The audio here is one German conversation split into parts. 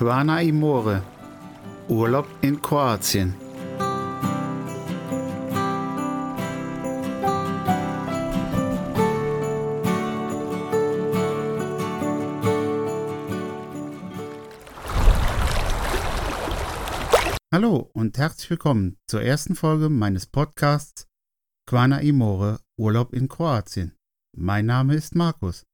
Quana Imore. Urlaub in Kroatien. Hallo und herzlich willkommen zur ersten Folge meines Podcasts Quana Imore Urlaub in Kroatien. Mein Name ist Markus.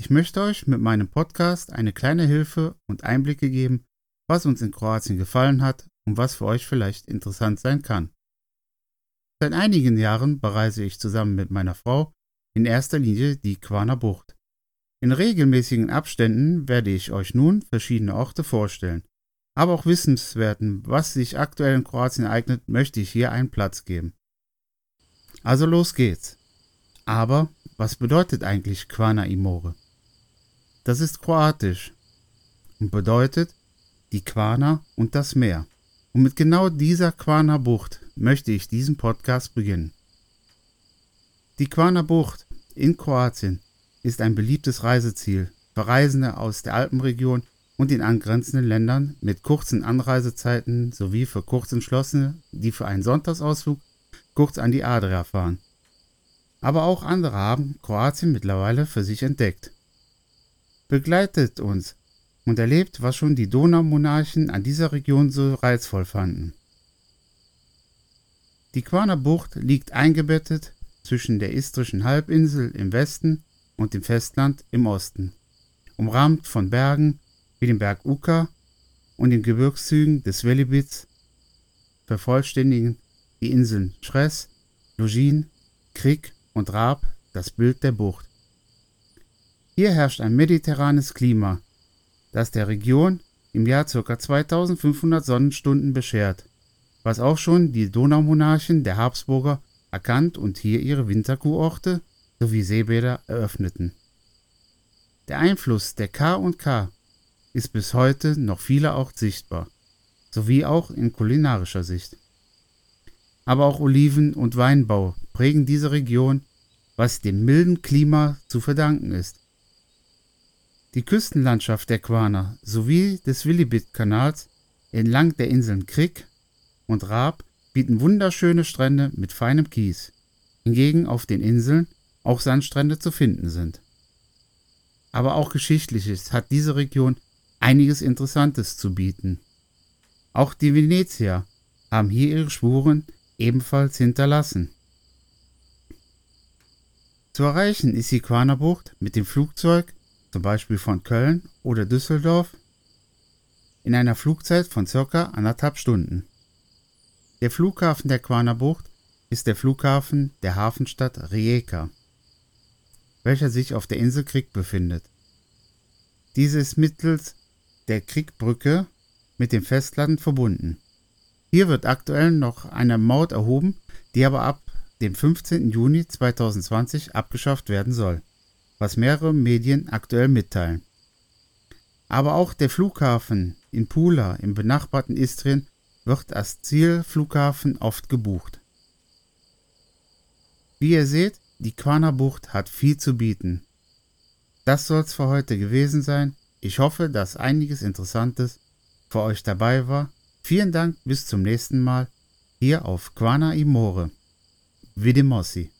Ich möchte euch mit meinem Podcast eine kleine Hilfe und Einblicke geben, was uns in Kroatien gefallen hat und was für euch vielleicht interessant sein kann. Seit einigen Jahren bereise ich zusammen mit meiner Frau in erster Linie die Quana Bucht. In regelmäßigen Abständen werde ich euch nun verschiedene Orte vorstellen aber auch Wissenswerten, was sich aktuell in Kroatien ereignet, möchte ich hier einen Platz geben. Also los geht's. Aber was bedeutet eigentlich Quana Imore? Das ist kroatisch und bedeutet die Quana und das Meer. Und mit genau dieser Quana Bucht möchte ich diesen Podcast beginnen. Die Quana Bucht in Kroatien ist ein beliebtes Reiseziel für Reisende aus der Alpenregion und den angrenzenden Ländern mit kurzen Anreisezeiten sowie für Kurzentschlossene, die für einen Sonntagsausflug kurz an die Adria fahren. Aber auch andere haben Kroatien mittlerweile für sich entdeckt. Begleitet uns und erlebt, was schon die Donaumonarchen an dieser Region so reizvoll fanden. Die Quaner Bucht liegt eingebettet zwischen der istrischen Halbinsel im Westen und dem Festland im Osten, umrahmt von Bergen wie dem Berg Uka und den Gebirgszügen des Velibits vervollständigen die Inseln Schres, Lugin, Krik und Raab das Bild der Bucht. Hier herrscht ein mediterranes Klima, das der Region im Jahr ca. 2500 Sonnenstunden beschert, was auch schon die Donaumonarchen der Habsburger erkannt und hier ihre Winterkurorte sowie Seebäder eröffneten. Der Einfluss der K&K ist bis heute noch vielerorts sichtbar, sowie auch in kulinarischer Sicht. Aber auch Oliven- und Weinbau prägen diese Region, was dem milden Klima zu verdanken ist. Die Küstenlandschaft der Quaner sowie des Willibit-Kanals entlang der Inseln Krik und Raab bieten wunderschöne Strände mit feinem Kies, hingegen auf den Inseln auch Sandstrände zu finden sind. Aber auch Geschichtliches hat diese Region einiges Interessantes zu bieten. Auch die Venezier haben hier ihre Spuren ebenfalls hinterlassen. Zu erreichen ist die Quanerbucht mit dem Flugzeug, zum Beispiel von Köln oder Düsseldorf, in einer Flugzeit von ca. anderthalb Stunden. Der Flughafen der Quanerbucht ist der Flughafen der Hafenstadt Rijeka, welcher sich auf der Insel Krik befindet. Diese ist mittels der Kriegbrücke mit dem Festland verbunden. Hier wird aktuell noch eine Maut erhoben, die aber ab dem 15. Juni 2020 abgeschafft werden soll, was mehrere Medien aktuell mitteilen. Aber auch der Flughafen in Pula im benachbarten Istrien wird als Zielflughafen oft gebucht. Wie ihr seht, die Quana Bucht hat viel zu bieten. Das soll's für heute gewesen sein. Ich hoffe, dass einiges Interessantes für euch dabei war. Vielen Dank, bis zum nächsten Mal hier auf Quana Imore. Vidimossi.